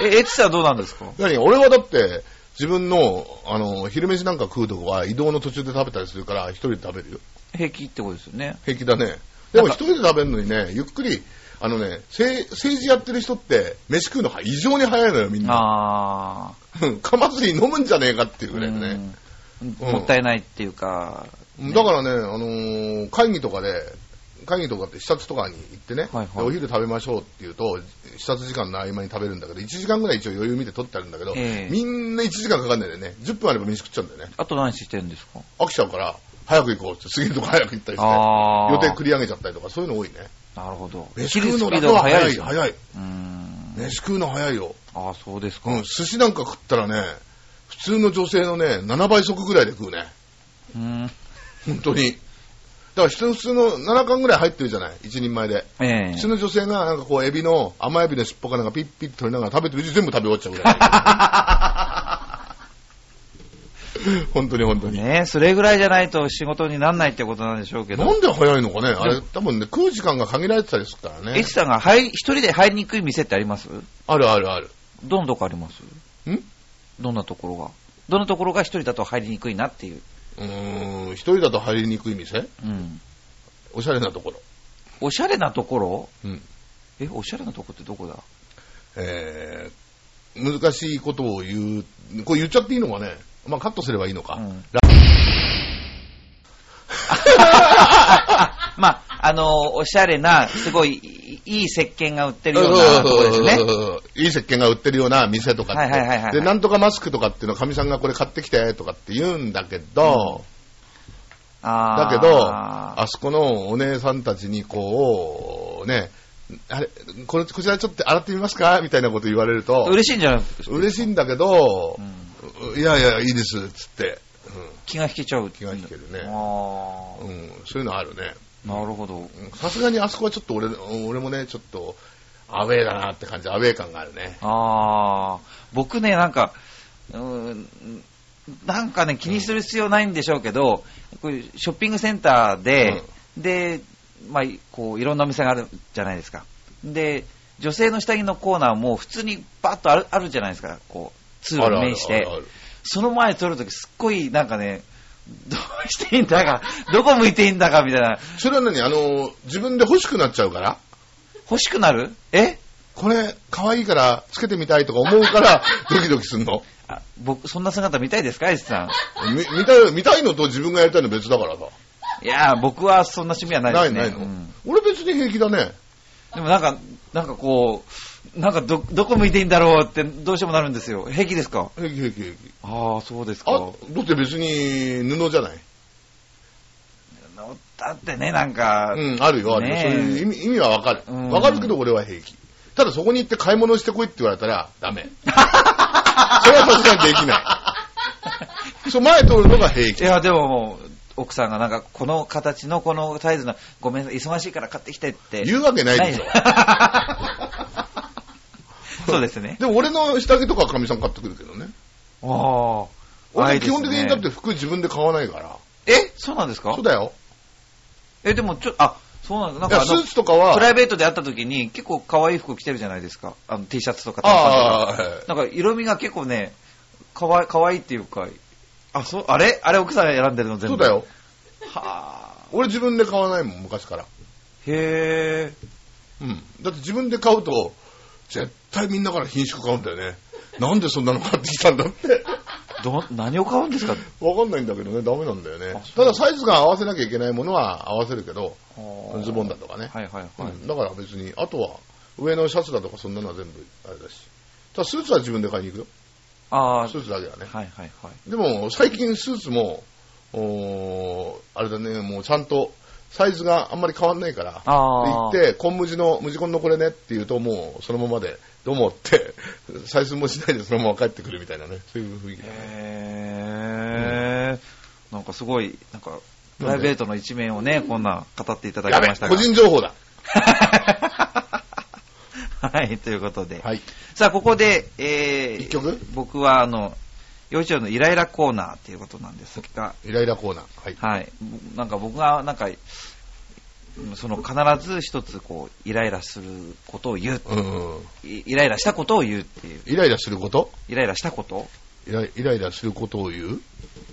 こいい。え、エツさんどうなんですか？何？俺はだって、自分の、あの、昼飯なんか食うとこは移動の途中で食べたりするから、一人で食べるよ。平気ってことですよね。平気だね。でもなんか一人で食べるのにね、ゆっくり、あのね、せ政治やってる人って、飯食うのが異常に早いのよ、みんな。かまずに飲むんじゃねえかっていうー。ぐらいのね。うんもったいないっていうか。だからね、あのー会議とかで、会議とかって視察とかに行ってね、はいはいでお昼食べましょうって言うと、視察時間の合間に食べるんだけど、1時間ぐらい一応余裕見て取ってあるんだけど、ええみんな1時間かかんないんだよね。10分あれば飯食っちゃうんだよね。あと何してるんですか？飽きちゃうから、早く行こうって、過ぎるとこ早く行ったりして。予定繰り上げちゃったりとか、そういうの多いね。なるほど。飯食うのだけは早い、早い。飯食うの早いよ。ああ、そうですか。うん、寿司なんか食ったらね、普通の女性のね、7倍速ぐらいで食うね。うーん。本当に。だから普通の7貫ぐらい入ってるじゃない、一人前で。ええ普通の女性がなんかこうエビの甘エビの尻尾かなんかピッピッと取りながら食べてるうち全部食べ終わっちゃうぐらい。(laughs) (laughs) 本当に本当に。ねそれぐらいじゃないと仕事にならないってことなんでしょうけど。なんで早いのかね？あれ、多分ね、食う時間が限られてたりするからねエチ。さんが入り一人で入りにくい店ってあります？あるあるある。どんなとこあります？ん？どんなところが？どんなところが一人だと入りにくいなっていう。うーん、一人だと入りにくい店？うん。おしゃれなところ。おしゃれなところ？うん。え、おしゃれなとこってどこだ？えー、難しいことを言う、これ言っちゃっていいのかね？まあカットすればいいのか。うん。ラ (laughs) まあ、あのおしゃれな、すごいいいい石鹸が売ってるようなところですね。いい石鹸が売ってるような店とかって、で、なんとかマスクとかっていうのかみさんがこれ買ってきてとかって言うんだけど、あー。だけど、あそこのお姉さんたちにこう、ね、あれ、これ、こちらちょっと洗ってみますかみたいなこと言われると、嬉しいんじゃないですか？嬉しいんだけどう、んいやいや、いいです、つって、気が引けちゃう。気が引けるね。あうんうん。そういうのあるね。あ、なるほど。さすがにあそこはちょっと俺俺もね、ちょっと、アウェーだなって感じ、アウェー感があるね。ああ、僕ね、なんか、うーんなんかね、気にする必要ないんでしょうけど、こういうショッピングセンターで、で、まあ、こう、いろんなお店があるじゃないですか。で、女性の下着のコーナーも普通にバッとあるあるじゃないですか、こう、通路に面して。その前撮るときすっごいなんかね、どうしていいんだか、どこ向いていいんだかみたいな、それは何？あの、自分で欲しくなっちゃうから？欲しくなる？え？これ、可愛いから、つけてみたいとか思うから、(laughs) ドキドキすんの？あ僕、そんな姿見たいですか、エスさん？み見たい、見たいのと自分がやりたいの別だからさ。いやー、僕はそんな趣味はないですね。ないないの、うん俺別に平気だね。でもなんか、なんかこう、なんかど、どこ向いていいんだろうってどうしてもなるんですよ。平気ですか？平気平気平気。ああ、そうですあ、か。だって別に布じゃない？だってね、なんか、うん、あるよ、あるよ。ねえそういう意味意味はわかる。うんわかるけど俺は平気。ただそこに行って買い物してこいって言われたらダメ。(laughs) それはさすがにできない。そう、前通るのが平気。いや、でももう、奥さんがなんか、この形のこのサイズの、ごめんなさい、忙しいから買ってきてって。言うわけないでしょ。そうですね。でも俺の下着とかはかみさん買ってくるけどね。ああ。俺基本的にだって服自分で買わないから。え？そうなんですか？そうだよ。え、でもちょ、あ、そうなんだ。なんかあのーツとかはプ、ライベートで会った時に結構可愛い服着てるじゃないですか？あの T シャツとかああ、短パンとか。はいなんか色味が結構ね、かわいかわいいっていうか、あ、そう、あれ？あれ奥さんが選んでるの全部。そうだ。よ。はあ。俺自分で買わないもん、昔から。へえ。うん。だって自分で買うと、絶対みんなから品種買うんだよね。なんでそんなの買ってきたんだって。ど、何を買うんですか？わかんないんだけどね、ダメなんだよねただサイズが合わせなきゃいけないものは合わせるけど、ズボンだとかね。はいはいはい。うんだから別に、あとは上のシャツだとかそんなのは全部あれだし。ただスーツは自分で買いに行くよ。ああ、スーツだけはね。はいはいはい。でも最近スーツも、おーあれだね、もうちゃんとサイズがあんまり変わんないから、ああ。行って、紺無地の、無地紺のこれねって言うともうそのままで、どうもって、(laughs) 採寸もしないでそのまま帰ってくるみたいなね、そういう雰囲気だね。へえ。なんかすごい、なんか、プライベートの一面をね、こんな語っていただきましたが。個人情報だ。(laughs) はい、ということで。はい。さあ、ここで、えー、一曲？僕は、あの、幼稚園のイライラコーナーっていうことなんですが、イライラコーナー。はい。はい。なんか僕が、なんか、その必ず一つこう、イライラすることを言う。うんうん。イイライラしたことを言うっていう。イライラすること？イライラしたこと？イライイライラすることを言う？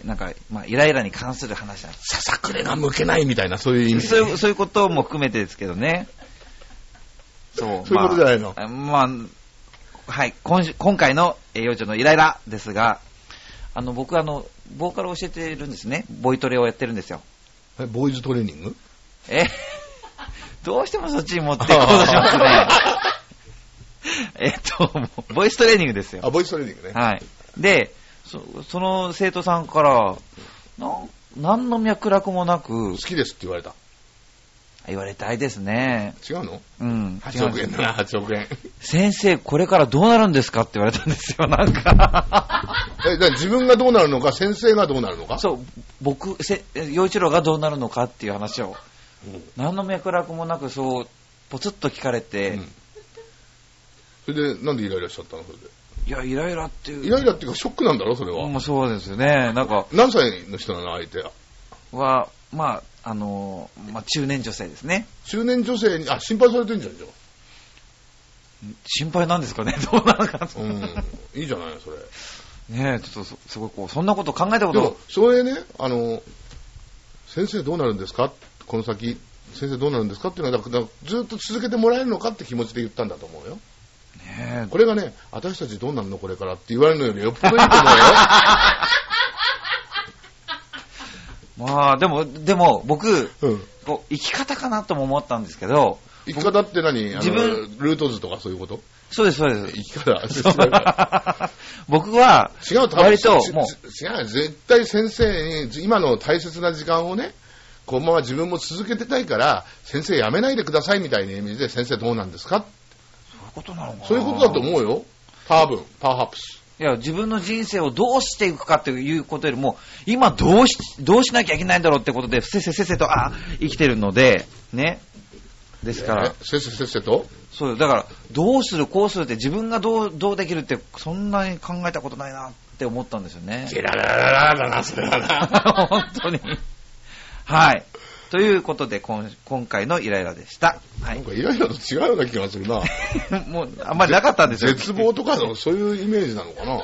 なんか、まあ、イライラに関する話なんでささくれが向けないみたいな、そういう意味す。そういう、そういうことも含めてですけどね。そう。(laughs) そういうことじゃないの？まあ、まあはい。今週今回の、えー幼女のイライラですが、あの、僕あの、ボーカルを教えてるんですね。ボイトレをやってるんですよ。えボーイズトレーニング？え？(laughs) どうしてもそっちに持っていこうとしますね。(laughs) えっと、ボイストレーニングですよ。あ、ボイストレーニングね。はい。で、そその生徒さんから、なん何の脈絡もなく好、きですって言われた。言われたいですね。違うの？うん。?8 億円だな、8億円。先生、これからどうなるんですかって言われたんですよ、(laughs) なんか。え、だ自分がどうなるのか、先生がどうなるのか？そう、僕、せ陽一郎がどうなるのかっていう話を、何の脈絡もなくそう、ポツッと聞かれて、うんそれで、なんでイライラしちゃったの？それで。いや、イライラっていう。イライラっていうか、ショックなんだろ？それは。もうそうですよね。なんか、何歳の人なの？相手は。は、まあ、あの、まあ、中年女性ですね。中年女性に、あ、心配されてんじゃん、じゃ心配なんですかね？(laughs) どうなのか。うん。いいじゃない、それ。ねえ、ちょっとそ、すごいこう、そんなこと考えたこでもと、それね、あの、先生どうなるんですか？この先、先生どうなるんですか？っていうのは、だからずっと続けてもらえるのかって気持ちで言ったんだと思うよ。ねこれがね、私たちどうなるの？これからって言われるのよりよっぽどいいと思うよ。(laughs) え。まあ、でも、でも、僕、うん。こう、生き方かなとも思ったんですけど、生き方って何？自分ルート図とかそういうこと？そうです、そうです。生き方？(laughs) 僕は、違う、多分割とちも違う、絶対先生に、今の大切な時間をね、このまま自分も続けてたいから、先生辞めないでくださいみたいな意味で、先生どうなんですか？そういうことなのかなそういうことだと思うよ。多分、パーハプス。いや、自分の人生をどうしていくかっていうことよりも、今どうし、どうしなきゃいけないんだろうってことで、せっせせっせと、あ生きてるので、ね。ですからね、せっせせっせと？そう、だから、どうする、こうするって自分がどう、どうできるって、そんなに考えたことないなって思ったんですよね。ゲララララだな、それはな。本当に。はい。ということで、今今回のイライラでした。はなんい。かイライラと違うような気がするな。(laughs) もう、あんまりなかったんですよ。絶望とかの、そういうイメージなのかな。ね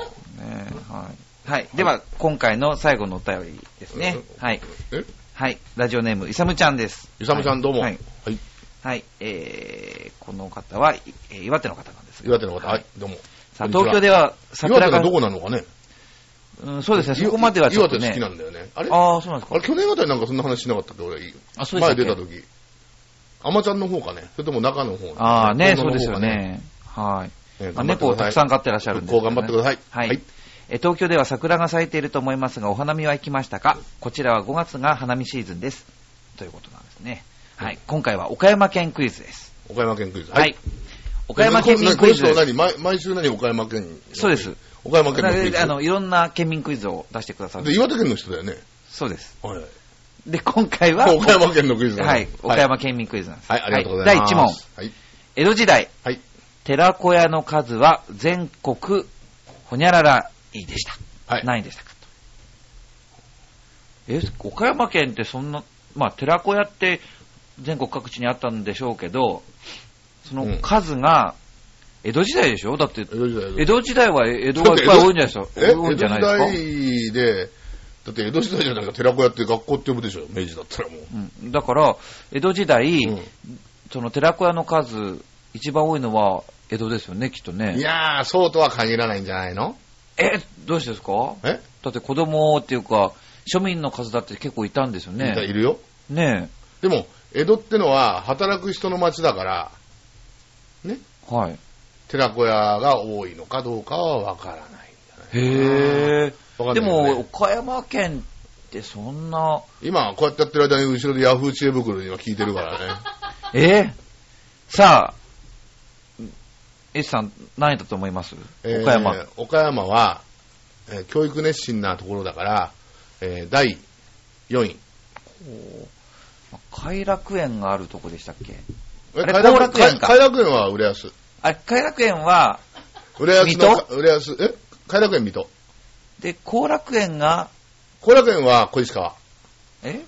はい。はい。では、今回の最後のお便りですね。はい。え？はい。ラジオネーム、いさむちゃんです。イサムちゃんどうも。ははいい。。はい。えー、この方は、いえー岩手の方なんですが岩手の方、はい、どうも。さあ、東京では岩桜が、手のどこなのかね。うん、そうですね、そこまではちょっとね。岩手好きなんだよね。あれ？ああ、そうなんですか。あれ、去年あたりなんかそんな話しなかったっけ？俺、あそうでしたっけ？前出た時。アマちゃんの方かね。それとも中の方ああ、ね、遠野の方かそうですよ。ね。はい。えーまあ猫をたくさん飼ってらっしゃるんです復興頑張ってください。はい。え東京では桜が咲いていると思いますが、お花見は行きましたか？こちらは5月が花見シーズンです。ということなんですね。はい。今回は岡山県クイズです。岡山県クイズ。はい。岡山県民こクイズの人何？毎毎週何？岡山県そうです。岡山県のクイズ。あの、いろんな県民クイズを出してくださで、る。岩手県の人だよね？そうです。はい。で、今回は、(laughs) 岡山県のクイズはい。岡山県民クイズなんです。はい、ありがとうございます。第1問。はい。江戸時代、はい。寺子屋の数は全国ほにゃららいいでした。はい。何位でしたかと。え、岡山県ってそんな、まあ、寺子屋って全国各地にあったんでしょうけど、その数が、江戸時代でしょ？だって、江戸時代。江戸時代は江戸がいっぱい多いんじゃないですか？え？多いんじゃないですか？江戸時代で、だって江戸時代じゃないか寺子屋って学校って呼ぶでしょ、明治だったらもう。うん。だから、江戸時代、うんその寺子屋の数、一番多いのは江戸ですよね、きっとね。いやー、そうとは限らないんじゃないの？え、どうしてですか？え？だって子供っていうか、庶民の数だって結構いたんですよいたいね。るよ。ねでも、江戸ってのは働く人の町だから、ね、え。はい。寺子屋が多いのかどうかはわからないんじゃないへえ。ねも、岡山県ってそんな、今、こうやってやってる間に後ろでヤフー知恵袋には聞いてるからね。(laughs) え？さあ、S さん、何だと思います？えー岡山。岡山は、えー教育熱心なところだから、えー第4位。偕楽園があるとこでしたっけ？えあれ偕楽後楽園か偕楽園は浦安。あれ、偕楽園は、浦安の水、浦安、え？偕楽園水戸。で、後楽園が、後楽園は小石川。え？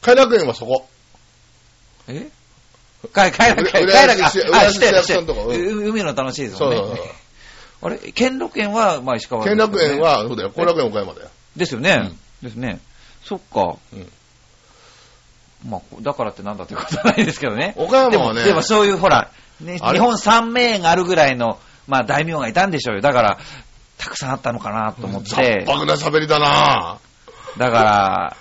偕楽園はそこ。え？か偕楽園、浦偕楽園、あ、浦安市知ってる、浦安う海の楽しいですそもんね。うそうそう。あれ、兼六園は、まあ、石川です兼よね楽園、は、そうだよ。後楽園岡山だよ。ですよね。ですね。そっか。うんまあ、だからってなんだってことはないですけどね。岡でも、山はね、でもそういう、ほら、ね、日本三名園があるぐらいの、まあ、大名がいたんでしょうよ。だから、たくさんあったのかなと思っ雑て。白な喋りだなだか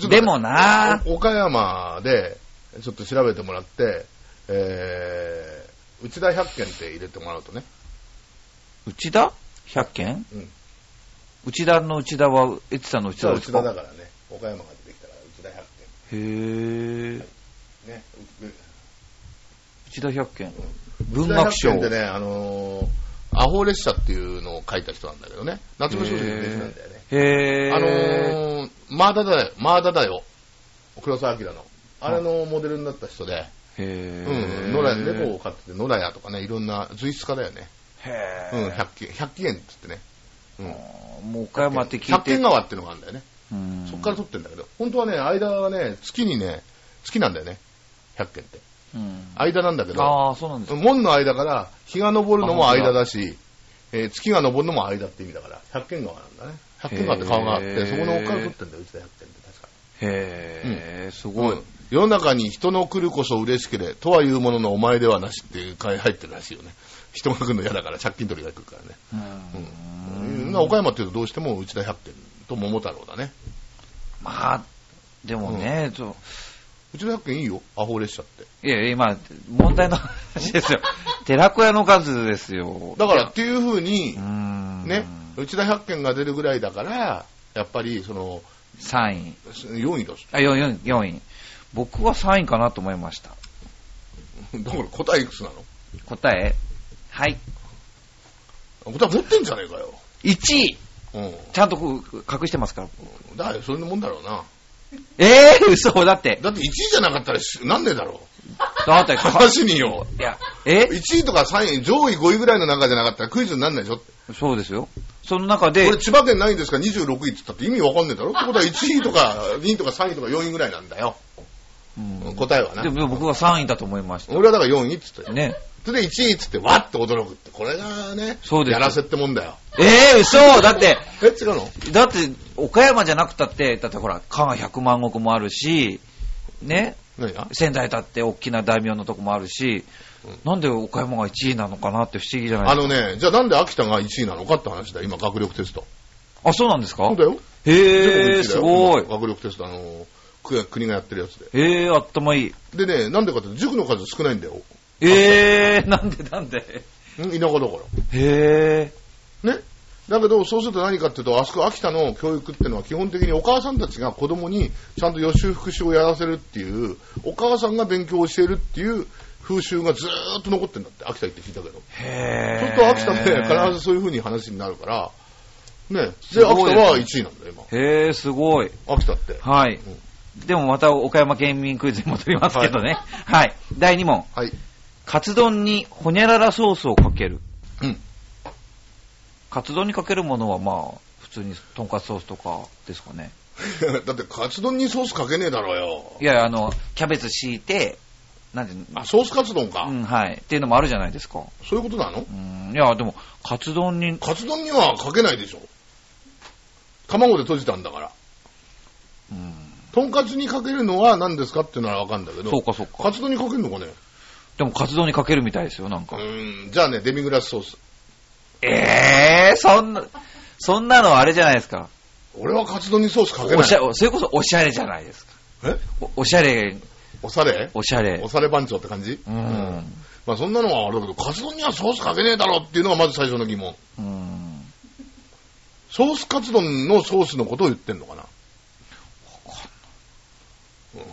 ら、でもなお岡山で、ちょっと調べてもらって、えー、内田百軒って入れてもらうとね。内田？百軒？うん。内田の内田は、エツさんの内田内ですか？田だからね。岡山がへぇー。軒。ね。内田百軒。う文学賞でね、あのーアホ列車っていうのを書いた人なんだけどね。夏目漱石の弟子なんだよね。へぇー。あのー、マーダだよ、マーダだよ。黒澤明の。あれのモデルになった人で、へうん。野良、猫を飼ってて、野良屋とかね、いろんな随筆家だよね。うん、へぇー。百軒、百軒っつってね。うん。もう岡山って聞いて。百軒川っていうのがあるんだよね。うん。そっから取ってんだけど、本当はね、間がね、月にね、月なんだよね。百軒って。うん。間なんだけど、ああ、そうなんです。か。門の間から日が昇るのも間だし、えー月が昇るのも間って意味だから、百軒川なんだね。百軒川って川があっへて、ー。そこの奥から取ってんだよ、内田百軒って確か。へぇー、すすごい。世の中に人の来るこそ嬉しけれ、とはいうもののお前ではなしっていう回入ってるらしいよね。人が来るの嫌だから、借金取りが来るからね。ううん。ん、岡山っていうとどうしても内田百軒と桃太郎だね。まあ、でもね、そう内田百軒いいよ、アホ列車って。いや、今、問題の話ですよ。寺子屋の数ですよ。だからっていう風にうー、ん。ね、内田百軒が出るぐらいだから、やっぱりその、3位。4位だし。あ、4, 4位。僕は3位かなと思いました。だから答えいくつなの？答え？はい。答え持ってんじゃねえかよ。1位うん。ちゃんとこう隠してますから。だよ、そういうもんだろうな。ええー、嘘だって。だって1位じゃなかったらしなんねえだろだって、う。話によ。いや、え？1位とか3位、上位5位ぐらいの中じゃなかったらクイズになんないでしょそうですよ。その中でこれ、千葉県ないんですか？26位って言ったって意味わかんねえだろ？ってことは1位とか2位とか3位とか4位ぐらいなんだよ。うん答えはなで。も僕は3位だと思いました。俺はだから4位って言ったよ。ね。それで1位っつってわっと驚くって。これがね、そうですやらせってもんだよ。ええー、嘘 (laughs) だって、え、違うの？だって、岡山じゃなくたって、だってほら、加賀百万石もあるし、ね、何が？仙台だって大きな大名のとこもあるし、なんで岡山が1位なのかなって不思議じゃないあですか。のね、じゃあなんで秋田が1位なのかって話だよ、今、学力テスト。あ、そうなんですか？そうだよ。へえ、全すごい。今学力テスト、あの、国が国がやってるやつで。へえ、頭いい。でね、なんでかっていうと塾の数少ないんだよ。ええ、なんでなんで？ん田舎だから。へえ。ね？だけど、そうすると何かっていうと、あそこ秋田の教育っていうのは基本的にお母さんたちが子供にちゃんと予習復習をやらせるっていう、お母さんが勉強を教えるっていう風習がずーっと残ってんだって、秋田行って聞いたけど。へえ。ちょっと秋田で必ずそういう風に話になるから、ね。すで、秋田は1位なんだよ、へえ、すごい。今。秋田って。はい。でもまた岡山県民クイズに戻りますけどね。はい。第2問。はい。カツ丼にホニャララソースをかける。うん。カツ丼にかけるものはまあ、普通にとんかつソースとかですかね。(laughs) だって、カツ丼にソースかけねえだろうよ。いや、あの、キャベツ敷いて、なんて、あ、ソースカツ丼か。うん、はい。っていうのもあるじゃないですか。そういうことなの？うん、いや、でも、カツ丼に、カツ丼にはかけないでしょ。卵で閉じたんだから。うん。とんかつにかけるのは何ですかっていうのはわかんだけど、そうかそうか。カツ丼にかけるのかね？でもカツ丼にかけるみたいですよ、なんうか。ーん、じゃあね、デミグラスソース。ええー、そんな、そんなのあれじゃないですか。俺はカツ丼にソースかけない。おしゃ、それこそおしゃれじゃないですか。え？おおしゃれ、おされ？おしゃれお。され番長って感じ？うん。まあそんなのはあれだけど、カツ丼にはソースかけねえだろっていうのがまず最初の疑問。うん。ソースカツ丼のソースのことを言ってんのかな？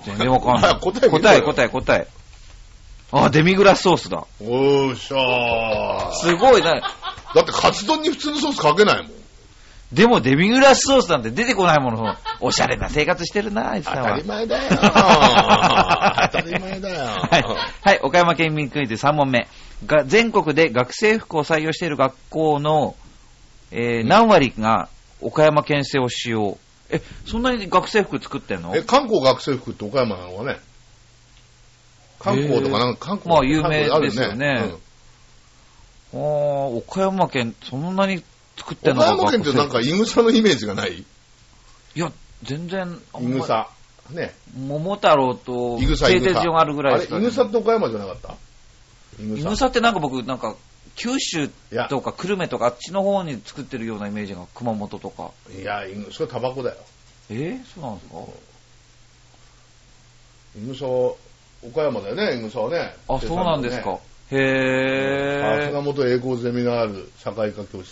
全然わかんない。(laughs) 答え答え、答え、答え。あ、デミグラスソースだ。おーしゃー。すごいな。だってカツ丼に普通のソースかけないもん。でもデミグラスソースなんて出てこないもの。おしゃれな生活してるな、あいつは。たり前だよ。(laughs) 当たり前だよ。はい。はい、岡山県民クイズ3問目。が全国で学生服を採用している学校の、えー何割が岡山県製を使用。え、そんなに学生服作ってんの？え、観光学生服って岡山なのかね？観光とかなんか観光まあ有名ですよね。うん。あー岡山県、そんなに作ってんの岡山県ってなんかイグサのイメージがない？服いや、全然、イグサ。ね。桃太郎と。製鉄所があるぐらいあれ、ですから、イグサって岡山じゃなかった？イグサってなんか僕、なんか、九州とか久留米とかあっちの方に作ってるようなイメージが熊本とか。いや、それタバコだよ。えー、そうなんですか？イグサ、岡山だよね、イグサはね。あ、そうなんですか。へー。さすが元栄光ゼミナール社会科教師。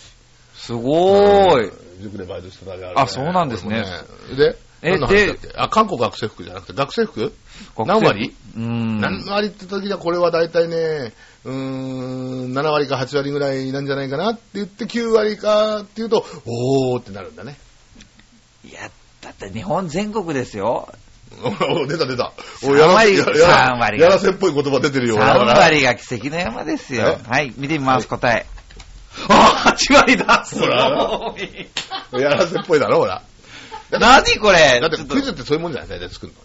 すごーい。うん塾でバイトしてただけある、あそうなんですねで、え何の話だっけ？あ、韓国学生服じゃなくて、学生服？何割？うーん。何割って時にはこれは大体ね、うーん、7割か8割ぐらいなんじゃないかなって言って9割かっていうと、おーってなるんだね。いや、だって日本全国ですよ。お (laughs) 出た出た。三おやら割やや三割がやらせっぽい言葉出てるよ。3割が奇跡の山ですよ。え？はい、見てみます、答え。あ、8割だすごい。やらせっぽいだろ、ほら。何これ？だってクイズってそういうもんじゃない大体作るの。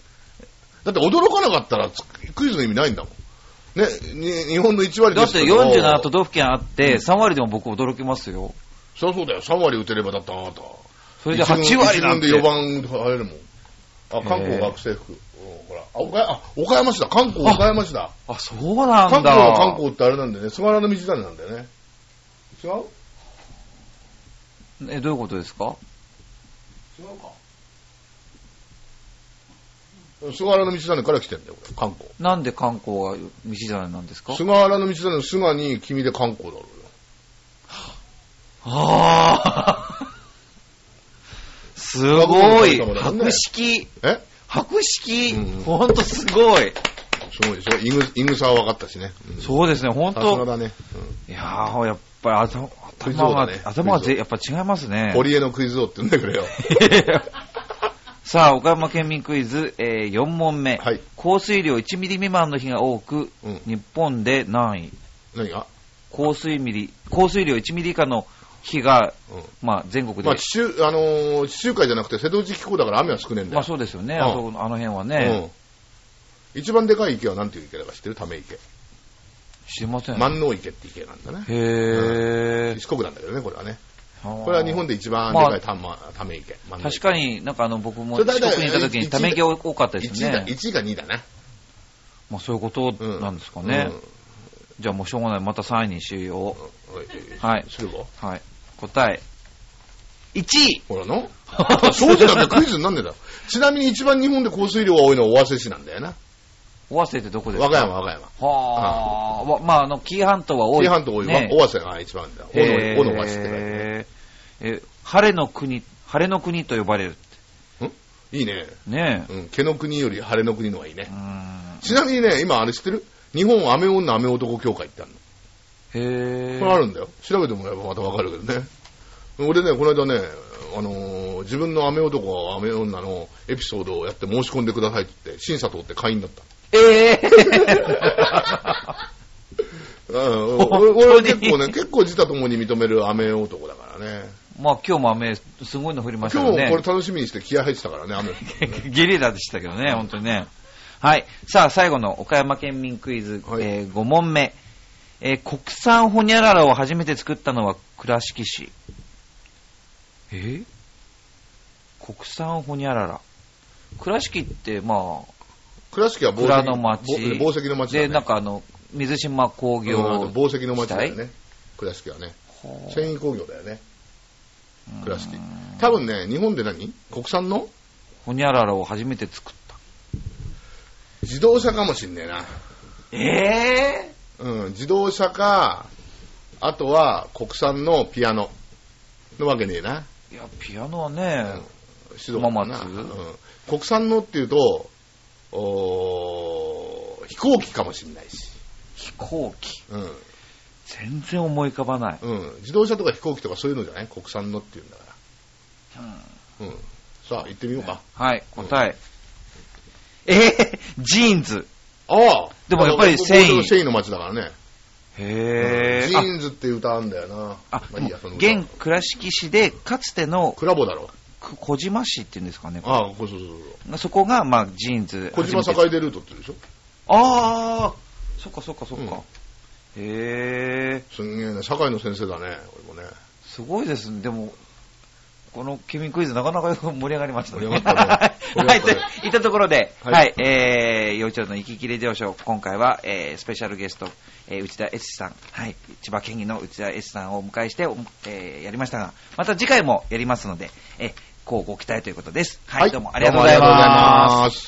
だって驚かなかったらつクイズの意味ないんだもん。ね、に日本の1割だってですけど47都道府県あって、3割でも僕驚きますよ。そうそうだよ。3割打てればだったあなた。それで8割なんて。一軍で4番入れるもん。あ、韓国学生服。うんほら。あ、岡山、あ、岡山市だ。韓国岡山市だ。あ、そうなん韓だ。国は韓国ってあれなんでね、菅原道真なんだよね。違う？え、どういうことですか？違うか。菅原道真から来てんだよ、これ。韓国。なんで観光が道真なんですか？菅原道真の菅に君で韓国だろうよ。ああ。すごい。博識。え？博識うん。ほんとすごい。すごいでしょ？イグ、イグサは分かったしね。うんそうですね、ほんと。だね。いやー、やっぱり頭頭がだね、頭がぜやっぱ違いますうんね。堀江のクイズ王って呼んでくれよ。(laughs) さあ、岡山県民クイズ、えー4問目。はい。降水量1ミリ未満の日が多く、うん日本で何位？何が？降水ミリ、降水量1ミリ以下の日が、うん。まあ全国で。まあ、地中、あのー地中海じゃなくて瀬戸内気候だから雨は少ねえんだよ。まあそうですよね、うんあそこあの辺はね。うん。一番でかい池は何ていう池だか知ってる？ため池。知りません。万能池って池なんだね。へー。四国なんだけどね、これはね。ここれは日本で一番でかいた,、まため池。万能池確かになんかあの僕も四それ大体国にいた時にため池多かったです1位だ、ね。1位が2位だな。まあそういうことうんなんですかね。うんじゃあもうしょうがない。また3位にしよおいはいするわ。う。はい。答え。1位ほらの？そうじゃなくてクイズになんねえだろ。ちなみに一番日本で降水量が多いのは尾鷲市なんだよな。尾鷲ってどこですか？和歌山、和歌山。はあ、わまあ、あの、紀伊半島は多い。紀伊半島多い。ね、尾鷲が一番だ尾の尾の鷲って書いてね。え、晴れの国、晴れの国と呼ばれる。いいね。ねうん。毛の国より晴れの国の方がいいねえ。う。ん。ちなみにね、今あれ知ってる？日本雨女雨男協会ってあるの。へえ。これあるんだよ。調べてもらえばまたわかるけどね。俺ね、この間ね、あのー自分の雨男、雨女のエピソードをやって申し込んでくださいって言って、審査通って会員だった。ええうん、俺に？俺結構ね、結構自他ともに認める雨男だからね。まあ今日も雨、すごいの降りましたよね。今日これ楽しみにして気合入ってたからね、雨。(laughs) ゲリラでしたけどね、本当にね。はい。さあ、最後の岡山県民クイズ、はいえー5問目。えー国産ホニャララを初めて作ったのは倉敷市。え？ー国産ホニャララ。倉敷って、ま倉敷は宝石蔵の町ぼ宝石のあ、町だね。で、なんかあの、水島工業、宝石の町だよね。倉敷はね。繊維工業だよね。倉敷うん。多分ね、日本で何？国産の？ホニャララを初めて作った。自動車かもしんねえな。えうん、自動車か、あとは国産のピアノのわけねえな。いや、ピアノはね、指導かな、うん。国産のっていうと、おー飛行機かもしんないし。飛行機。うん。全然思い浮かばない。うん。自動車とか飛行機とかそういうのじゃない？国産のっていうんだから。うん。さあ、行ってみようか。はい、答え。えー、ジーンズ。ああでもやっぱり繊維繊維の街だからね。へー。ジーンズって歌あんだよな。あ、まあいいや、その歌現倉敷市で、かつてのクラボウだろ。く小島市っていうんですかね。ああ、そうそうそうそこが、まあ、ジーンズ。小島初めて栄でルートって言うでしょ？ああ、そっかそっかそっうんか。へえ、すんげえね。社会の先生だね、俺もね。すごいですね。でも、この君クイズなかなか盛り上がりましたね。盛り上がったね (laughs) はい、といったところで、は、はいいえー、幼稚園の行き来レディオショー、今回は、えー、スペシャルゲスト、えー、内田悦司さん、はい、千葉県議の内田悦司さんをお迎えして、おえー、やりましたが、また次回もやりますので、えー、こうご期待ということです。はい、どうもありがとうございどうもありがとうござい。ます。